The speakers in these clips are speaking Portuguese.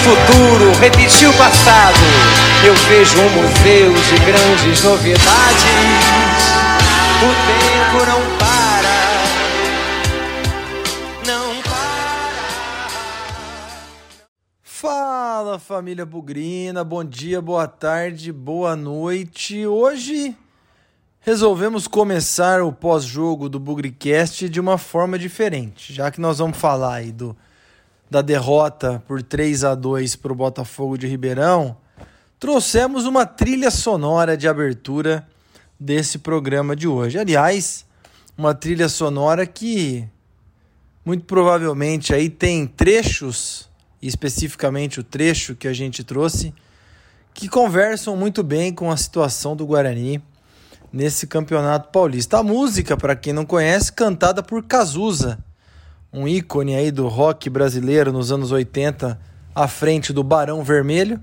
futuro repetir o passado. Eu vejo um museu de grandes novidades. O tempo não para. Não para. Fala família Bugrina, bom dia, boa tarde, boa noite. Hoje resolvemos começar o pós-jogo do Bugricast de uma forma diferente, já que nós vamos falar aí do, da derrota por 3 a 2 para o Botafogo de Ribeirão. Trouxemos uma trilha sonora de abertura desse programa de hoje. Aliás, uma trilha sonora que muito provavelmente aí tem trechos, especificamente o trecho que a gente trouxe, que conversam muito bem com a situação do Guarani nesse Campeonato Paulista. A música, para quem não conhece, cantada por Cazuza, um ícone aí do rock brasileiro nos anos 80, à frente do Barão Vermelho.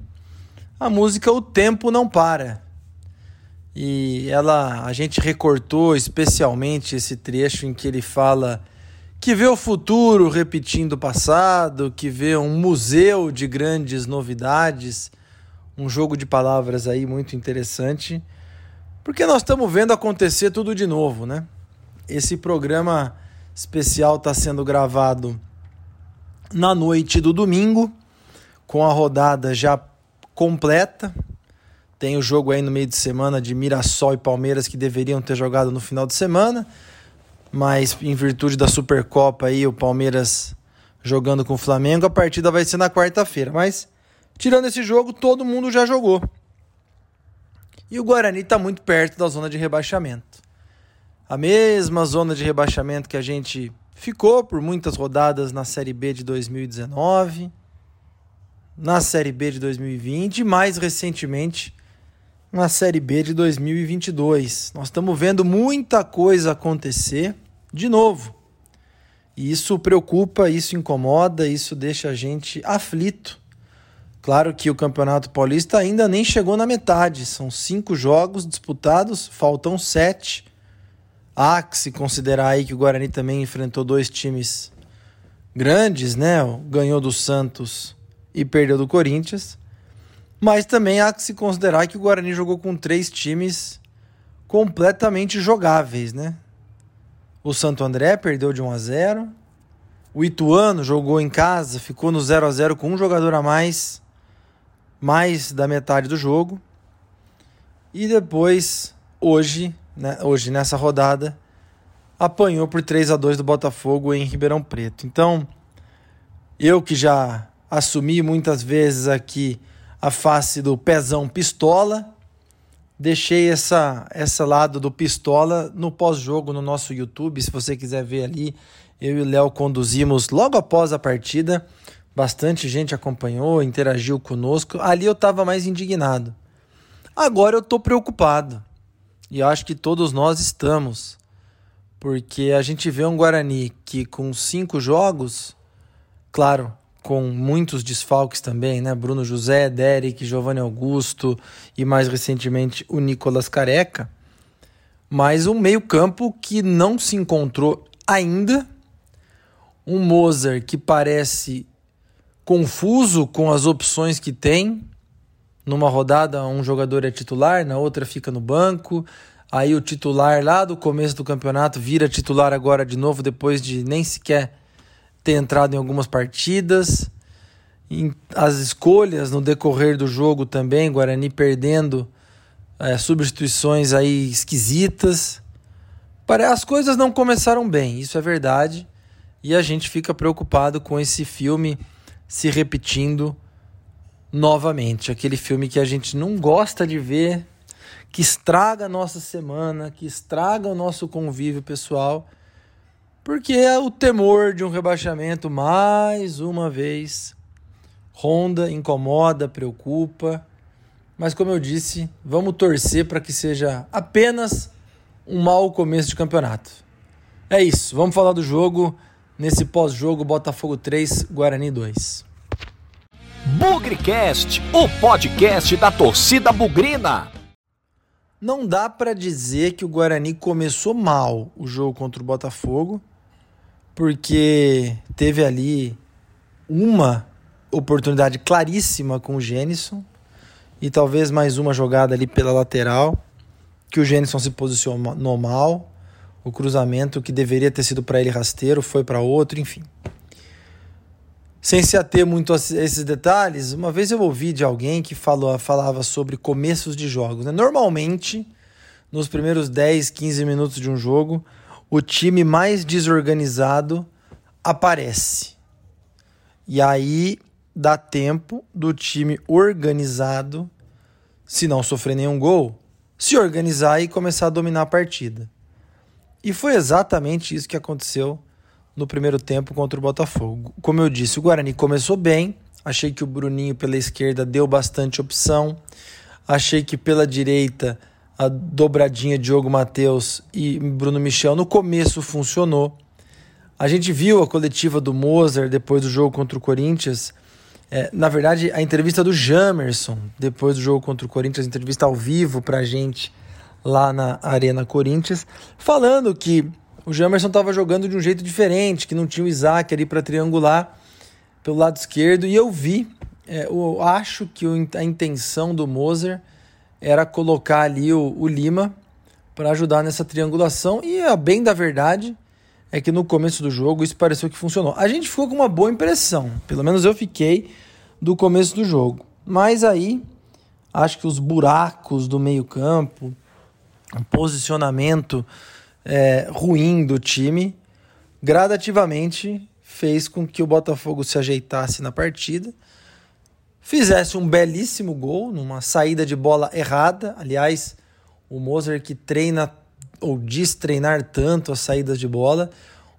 A música O Tempo Não Para. E ela, a gente recortou especialmente esse trecho em que ele fala que vê o futuro repetindo o passado, que vê um museu de grandes novidades, um jogo de palavras aí muito interessante. Porque nós estamos vendo acontecer tudo de novo, né? Esse programa especial está sendo gravado na noite do domingo, com a rodada já completa. Tem o jogo aí no meio de semana de Mirassol e Palmeiras que deveriam ter jogado no final de semana, mas em virtude da Supercopa aí o Palmeiras jogando com o Flamengo, a partida vai ser na quarta-feira. Mas tirando esse jogo, todo mundo já jogou. E o Guarani está muito perto da zona de rebaixamento. A mesma zona de rebaixamento que a gente ficou por muitas rodadas na Série B de 2019, na Série B de 2020 e mais recentemente na Série B de 2022. Nós estamos vendo muita coisa acontecer de novo. E isso preocupa, isso incomoda, isso deixa a gente aflito Claro que o Campeonato Paulista ainda nem chegou na metade. São cinco jogos disputados, faltam sete. Há que se considerar aí que o Guarani também enfrentou dois times grandes, né? Ganhou do Santos e perdeu do Corinthians. Mas também há que se considerar que o Guarani jogou com três times completamente jogáveis, né? O Santo André perdeu de 1 a 0. O Ituano jogou em casa, ficou no 0 a 0 com um jogador a mais mais da metade do jogo. E depois, hoje, né, hoje nessa rodada, apanhou por 3 a 2 do Botafogo em Ribeirão Preto. Então, eu que já assumi muitas vezes aqui a face do pezão pistola, deixei essa essa lado do pistola no pós-jogo no nosso YouTube, se você quiser ver ali, eu e o Léo conduzimos logo após a partida Bastante gente acompanhou, interagiu conosco. Ali eu estava mais indignado. Agora eu estou preocupado. E acho que todos nós estamos. Porque a gente vê um Guarani que com cinco jogos, claro, com muitos desfalques também, né? Bruno José, Derek, Giovanni Augusto e mais recentemente o Nicolas Careca. Mas um meio-campo que não se encontrou ainda. Um Mozart que parece confuso com as opções que tem. Numa rodada, um jogador é titular, na outra fica no banco. Aí o titular lá do começo do campeonato vira titular agora de novo, depois de nem sequer ter entrado em algumas partidas. As escolhas no decorrer do jogo também, Guarani perdendo é, substituições aí esquisitas. As coisas não começaram bem, isso é verdade. E a gente fica preocupado com esse filme se repetindo novamente. Aquele filme que a gente não gosta de ver, que estraga a nossa semana, que estraga o nosso convívio pessoal, porque é o temor de um rebaixamento mais uma vez ronda, incomoda, preocupa. Mas como eu disse, vamos torcer para que seja apenas um mau começo de campeonato. É isso, vamos falar do jogo nesse pós-jogo Botafogo 3, Guarani 2. Bugrecast, o podcast da torcida bugrina. Não dá para dizer que o Guarani começou mal o jogo contra o Botafogo, porque teve ali uma oportunidade claríssima com o Gênison e talvez mais uma jogada ali pela lateral que o Gênison se posicionou mal, o cruzamento que deveria ter sido para ele rasteiro foi para outro, enfim. Sem se ater muito a esses detalhes, uma vez eu ouvi de alguém que falou, falava sobre começos de jogos. Né? Normalmente, nos primeiros 10, 15 minutos de um jogo, o time mais desorganizado aparece. E aí dá tempo do time organizado, se não sofrer nenhum gol, se organizar e começar a dominar a partida. E foi exatamente isso que aconteceu no primeiro tempo contra o Botafogo. Como eu disse, o Guarani começou bem, achei que o Bruninho pela esquerda deu bastante opção, achei que pela direita a dobradinha Diogo Matheus e Bruno Michel no começo funcionou. A gente viu a coletiva do Mozart depois do jogo contra o Corinthians. É, na verdade, a entrevista do Jamerson depois do jogo contra o Corinthians, entrevista ao vivo pra gente lá na Arena Corinthians, falando que o Jamerson estava jogando de um jeito diferente, que não tinha o Isaac ali para triangular pelo lado esquerdo. E eu vi, é, eu acho que a intenção do Mozart era colocar ali o, o Lima para ajudar nessa triangulação. E a bem da verdade é que no começo do jogo isso pareceu que funcionou. A gente ficou com uma boa impressão, pelo menos eu fiquei do começo do jogo. Mas aí acho que os buracos do meio-campo, o posicionamento é, ruim do time, gradativamente fez com que o Botafogo se ajeitasse na partida fizesse um belíssimo gol numa saída de bola errada. Aliás, o Moser que treina ou diz treinar tanto as saídas de bola,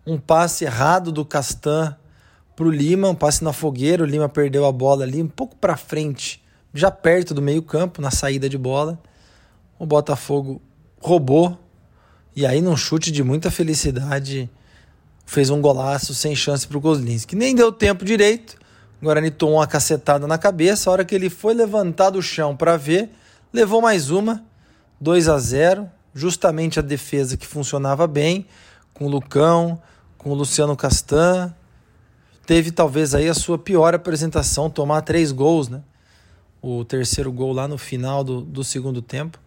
um passe errado do Castan para o Lima, um passe na fogueira, o Lima perdeu a bola ali um pouco para frente, já perto do meio-campo, na saída de bola. O Botafogo roubou e aí num chute de muita felicidade fez um golaço sem chance para o que Nem deu tempo direito o Guarani tomou uma cacetada na cabeça. A hora que ele foi levantar do chão para ver, levou mais uma, 2 a 0 Justamente a defesa que funcionava bem, com o Lucão, com o Luciano Castan. Teve talvez aí a sua pior apresentação, tomar três gols, né? O terceiro gol lá no final do, do segundo tempo.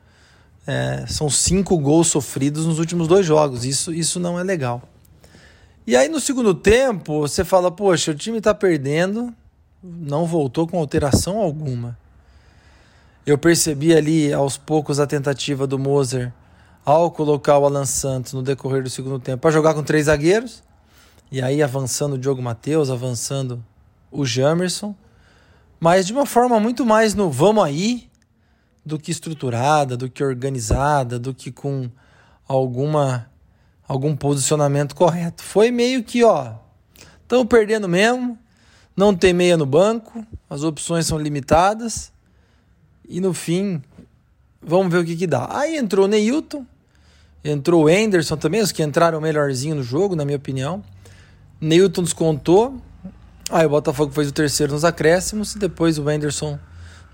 É, são cinco gols sofridos nos últimos dois jogos. Isso, isso não é legal. E aí no segundo tempo, você fala, poxa, o time está perdendo, não voltou com alteração alguma. Eu percebi ali aos poucos a tentativa do Moser ao colocar o Alan Santos no decorrer do segundo tempo para jogar com três zagueiros. E aí avançando o Diogo Matheus, avançando o Jamerson. Mas de uma forma muito mais no vamos aí do que estruturada, do que organizada, do que com alguma algum posicionamento correto. Foi meio que, ó, estão perdendo mesmo, não tem meia no banco, as opções são limitadas. E no fim, vamos ver o que, que dá. Aí entrou o Neilton, entrou o Anderson também, os que entraram melhorzinho no jogo, na minha opinião. Neilton descontou. Aí o Botafogo fez o terceiro nos acréscimos. E depois o Anderson,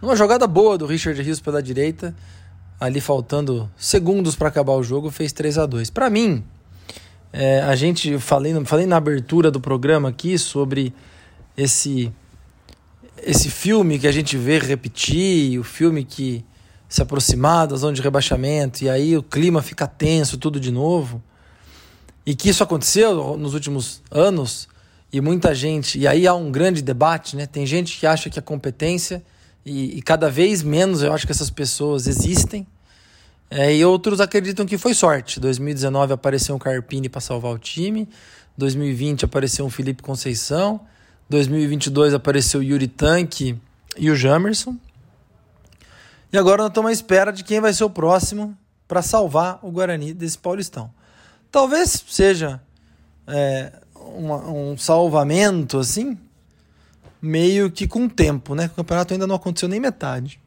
numa jogada boa do Richard Rios pela direita, ali faltando segundos para acabar o jogo, fez 3 a 2 Para mim, é, a gente, falei, falei na abertura do programa aqui sobre esse esse filme que a gente vê repetir, o filme que se aproximar da zona de rebaixamento e aí o clima fica tenso, tudo de novo. E que isso aconteceu nos últimos anos e muita gente, e aí há um grande debate, né? Tem gente que acha que a competência e, e cada vez menos eu acho que essas pessoas existem. É, e outros acreditam que foi sorte. 2019 apareceu um Carpini para salvar o time, 2020 apareceu um Felipe Conceição, 2022 apareceu o Yuri Tanque e o Jamerson. E agora nós estamos à espera de quem vai ser o próximo para salvar o Guarani desse Paulistão. Talvez seja é, um salvamento assim, meio que com tempo, né? O campeonato ainda não aconteceu nem metade.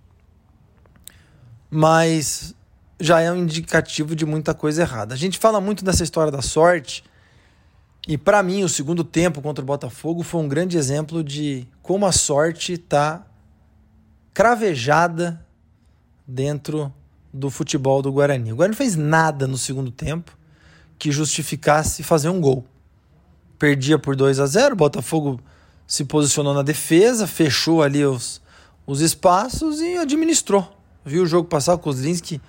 Mas já é um indicativo de muita coisa errada. A gente fala muito dessa história da sorte, e para mim, o segundo tempo contra o Botafogo foi um grande exemplo de como a sorte está cravejada dentro do futebol do Guarani. O Guarani não fez nada no segundo tempo que justificasse fazer um gol. Perdia por 2 a 0, o Botafogo se posicionou na defesa, fechou ali os, os espaços e administrou. Viu o jogo passar, o Kozlinski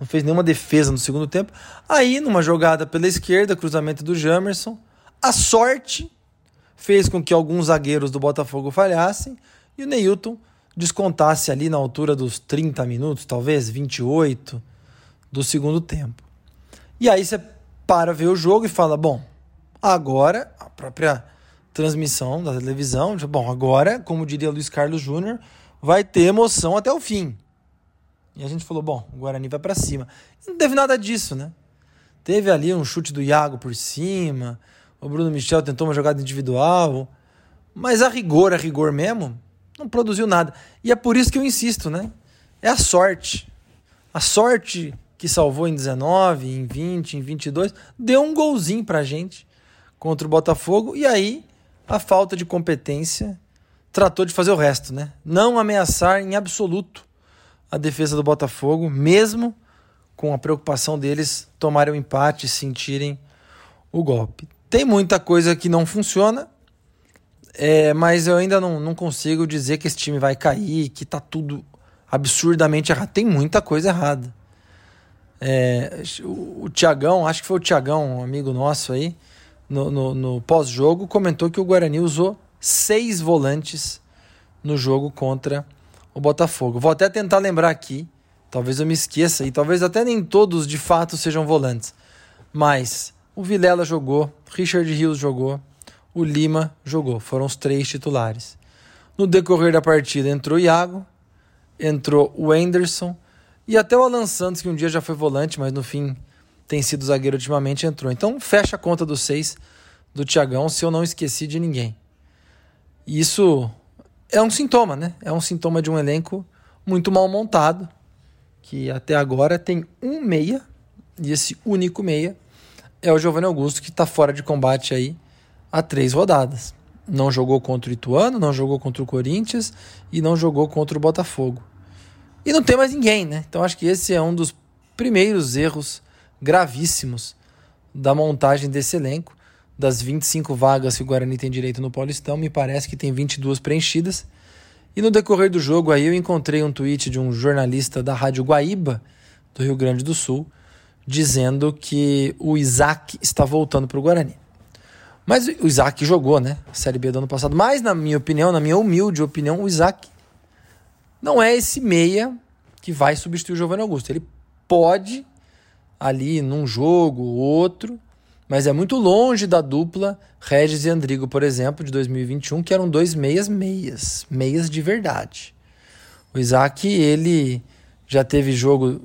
não fez nenhuma defesa no segundo tempo. Aí, numa jogada pela esquerda, cruzamento do Jamerson, a sorte fez com que alguns zagueiros do Botafogo falhassem e o Neilton descontasse ali na altura dos 30 minutos, talvez 28 do segundo tempo. E aí você para ver o jogo e fala: bom, agora a própria transmissão da televisão, bom, agora, como diria Luiz Carlos Júnior, vai ter emoção até o fim. E a gente falou: bom, o Guarani vai para cima. não teve nada disso, né? Teve ali um chute do Iago por cima, o Bruno Michel tentou uma jogada individual, mas a rigor, a rigor mesmo, não produziu nada. E é por isso que eu insisto, né? É a sorte. A sorte que salvou em 19, em 20, em 22, deu um golzinho pra gente contra o Botafogo e aí a falta de competência tratou de fazer o resto, né? Não ameaçar em absoluto a defesa do Botafogo, mesmo com a preocupação deles tomarem o empate e sentirem o golpe. Tem muita coisa que não funciona, é, mas eu ainda não, não consigo dizer que esse time vai cair, que tá tudo absurdamente errado. Tem muita coisa errada. É, o, o Tiagão, acho que foi o Tiagão, um amigo nosso aí, no, no, no pós-jogo, comentou que o Guarani usou seis volantes no jogo contra o Botafogo. Vou até tentar lembrar aqui, talvez eu me esqueça, e talvez até nem todos de fato sejam volantes. Mas o Vilela jogou, Richard Rios jogou, o Lima jogou. Foram os três titulares. No decorrer da partida entrou o Iago, entrou o Anderson e até o Alan Santos, que um dia já foi volante, mas no fim tem sido zagueiro ultimamente, entrou. Então fecha a conta dos seis do Tiagão, se eu não esqueci de ninguém. Isso é um sintoma, né? É um sintoma de um elenco muito mal montado, que até agora tem um meia, e esse único meia é o Giovanni Augusto, que está fora de combate aí há três rodadas. Não jogou contra o Ituano, não jogou contra o Corinthians e não jogou contra o Botafogo. E não tem mais ninguém, né? Então acho que esse é um dos primeiros erros gravíssimos da montagem desse elenco. Das 25 vagas que o Guarani tem direito no Paulistão, me parece que tem 22 preenchidas. E no decorrer do jogo aí eu encontrei um tweet de um jornalista da Rádio Guaíba, do Rio Grande do Sul, dizendo que o Isaac está voltando para o Guarani. Mas o Isaac jogou, né? A Série B do ano passado. Mas, na minha opinião, na minha humilde opinião, o Isaac não é esse meia que vai substituir o Giovanni Augusto. Ele pode ali num jogo ou outro, mas é muito longe da dupla Regis e Andrigo, por exemplo, de 2021, que eram dois meias meias, meias de verdade. O Isaac, ele já teve jogo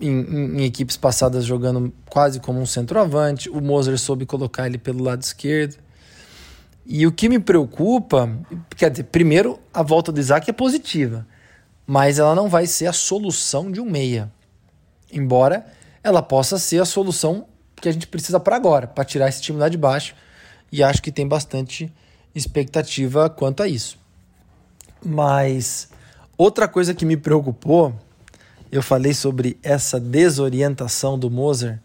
em, em, em, equipes passadas jogando quase como um centroavante, o Moser soube colocar ele pelo lado esquerdo. E o que me preocupa, quer dizer, primeiro, a volta do Isaac é positiva, mas ela não vai ser a solução de um meia. Embora ela possa ser a solução que a gente precisa para agora, para tirar esse time lá de baixo. E acho que tem bastante expectativa quanto a isso. Mas outra coisa que me preocupou, eu falei sobre essa desorientação do Moser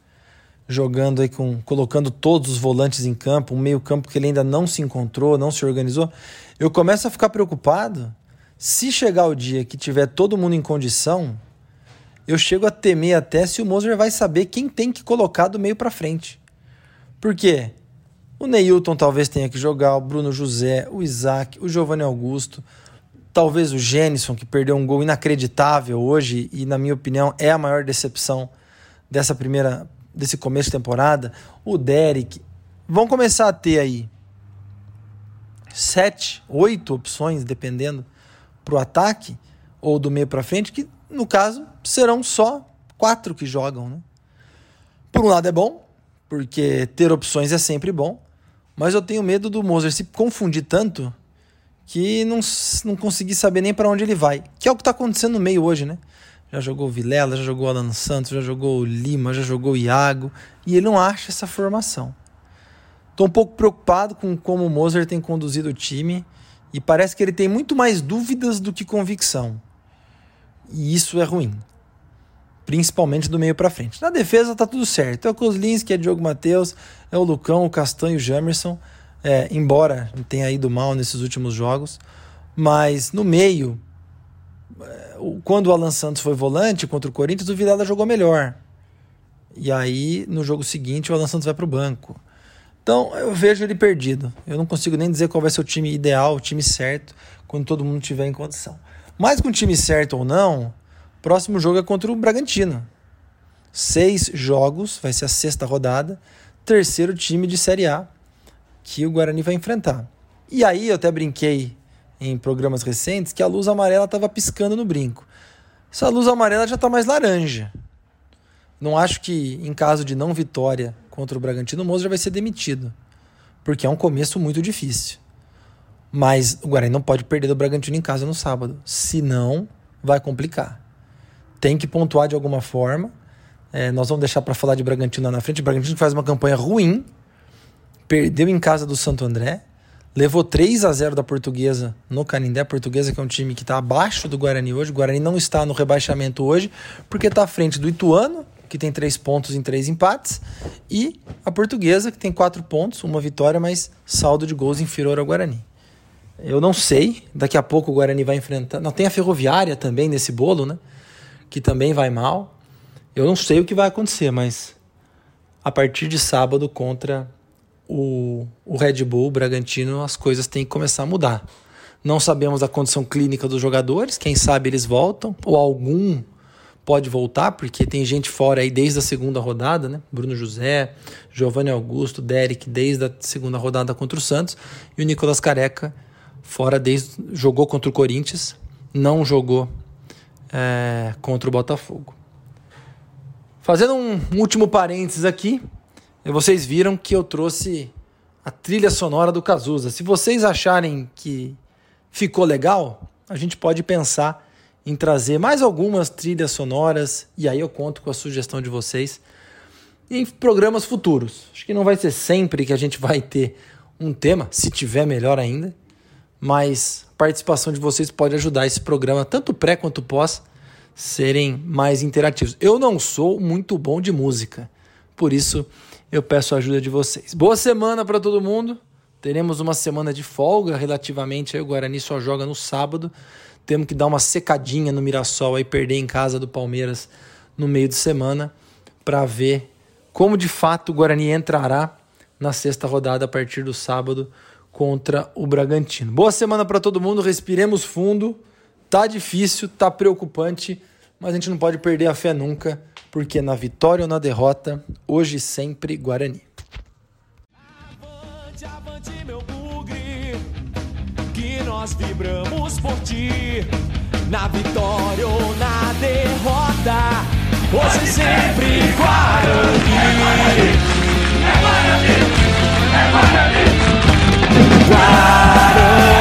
jogando aí com colocando todos os volantes em campo, um meio-campo que ele ainda não se encontrou, não se organizou. Eu começo a ficar preocupado se chegar o dia que tiver todo mundo em condição, eu chego a temer até se o Moser vai saber quem tem que colocar do meio para frente. Por quê? O Neilton talvez tenha que jogar, o Bruno José, o Isaac, o Giovanni Augusto, talvez o Gênison, que perdeu um gol inacreditável hoje e, na minha opinião, é a maior decepção dessa primeira, desse começo de temporada. O Derek. Vão começar a ter aí sete, oito opções, dependendo, para o ataque ou do meio para frente, que no caso, serão só quatro que jogam. Né? Por um lado é bom, porque ter opções é sempre bom, mas eu tenho medo do Moser se confundir tanto que não, não conseguir saber nem para onde ele vai. Que é o que está acontecendo no meio hoje, né? Já jogou Vilela, já jogou o Alan Santos, já jogou Lima, já jogou Iago, e ele não acha essa formação. Estou um pouco preocupado com como o Moser tem conduzido o time e parece que ele tem muito mais dúvidas do que convicção. E isso é ruim. Principalmente do meio para frente. Na defesa tá tudo certo. É o Kozlinski, é o Diogo Matheus, é o Lucão, o Castanho, o Jamerson. é, embora tenha ido mal nesses últimos jogos. Mas no meio, é, quando o Alan Santos foi volante contra o Corinthians, o Vilela jogou melhor. E aí, no jogo seguinte, o Alan Santos vai para o banco. Então, eu vejo ele perdido. Eu não consigo nem dizer qual vai ser o time ideal, o time certo, quando todo mundo tiver em condição. Mas com o time certo ou não, próximo jogo é contra o Bragantino. Seis jogos, vai ser a sexta rodada, terceiro time de Série A que o Guarani vai enfrentar. E aí eu até brinquei em programas recentes que a luz amarela estava piscando no brinco. Essa luz amarela já está mais laranja. Não acho que em caso de não vitória contra o Bragantino, o Moza já vai ser demitido. Porque é um começo muito difícil. Mas o Guarani não pode perder do Bragantino em casa no sábado. Senão, vai complicar. Tem que pontuar de alguma forma. É, nós vamos deixar para falar de Bragantino lá na frente. O Bragantino faz uma campanha ruim. Perdeu em casa do Santo André. Levou 3 a 0 da Portuguesa no Canindé. A Portuguesa que é um time que está abaixo do Guarani hoje. O Guarani não está no rebaixamento hoje porque está à frente do Ituano que tem três pontos em três empates, e a Portuguesa, que tem quatro pontos, uma vitória, mas saldo de gols inferior ao Guarani. Eu não sei, daqui a pouco o Guarani vai enfrentar. Não, tem a Ferroviária também nesse bolo, né? Que também vai mal. Eu não sei o que vai acontecer, mas a partir de sábado contra o, o Red Bull, o Bragantino, as coisas têm que começar a mudar. Não sabemos a condição clínica dos jogadores, quem sabe eles voltam, ou algum pode voltar, porque tem gente fora aí desde a segunda rodada, né? Bruno José, Giovanni Augusto, Derek desde a segunda rodada contra o Santos e o Nicolas Careca fora desde jogou contra o Corinthians, não jogou é, contra o Botafogo. Fazendo um último parênteses aqui, vocês viram que eu trouxe a trilha sonora do Cazuza. Se vocês acharem que ficou legal, a gente pode pensar em trazer mais algumas trilhas sonoras, e aí eu conto com a sugestão de vocês, em programas futuros. Acho que não vai ser sempre que a gente vai ter um tema, se tiver melhor ainda, mas a participação de vocês pode ajudar esse programa, tanto pré quanto pós, serem mais interativos. Eu não sou muito bom de música, por isso eu peço a ajuda de vocês. Boa semana para todo mundo. Teremos uma semana de folga relativamente. Aí o Guarani só joga no sábado. Temos que dar uma secadinha no Mirassol aí, perder em casa do Palmeiras no meio de semana para ver como de fato o Guarani entrará na sexta rodada a partir do sábado contra o Bragantino. Boa semana para todo mundo, respiremos fundo. Tá difícil, tá preocupante, mas a gente não pode perder a fé nunca, porque na vitória ou na derrota, hoje sempre Guarani. Avante, avante, meu bugre, que nós vibramos por ti, na vitória ou na derrota, hoje e sempre Guarani. É Guarani, é Guarani, é Guarani. water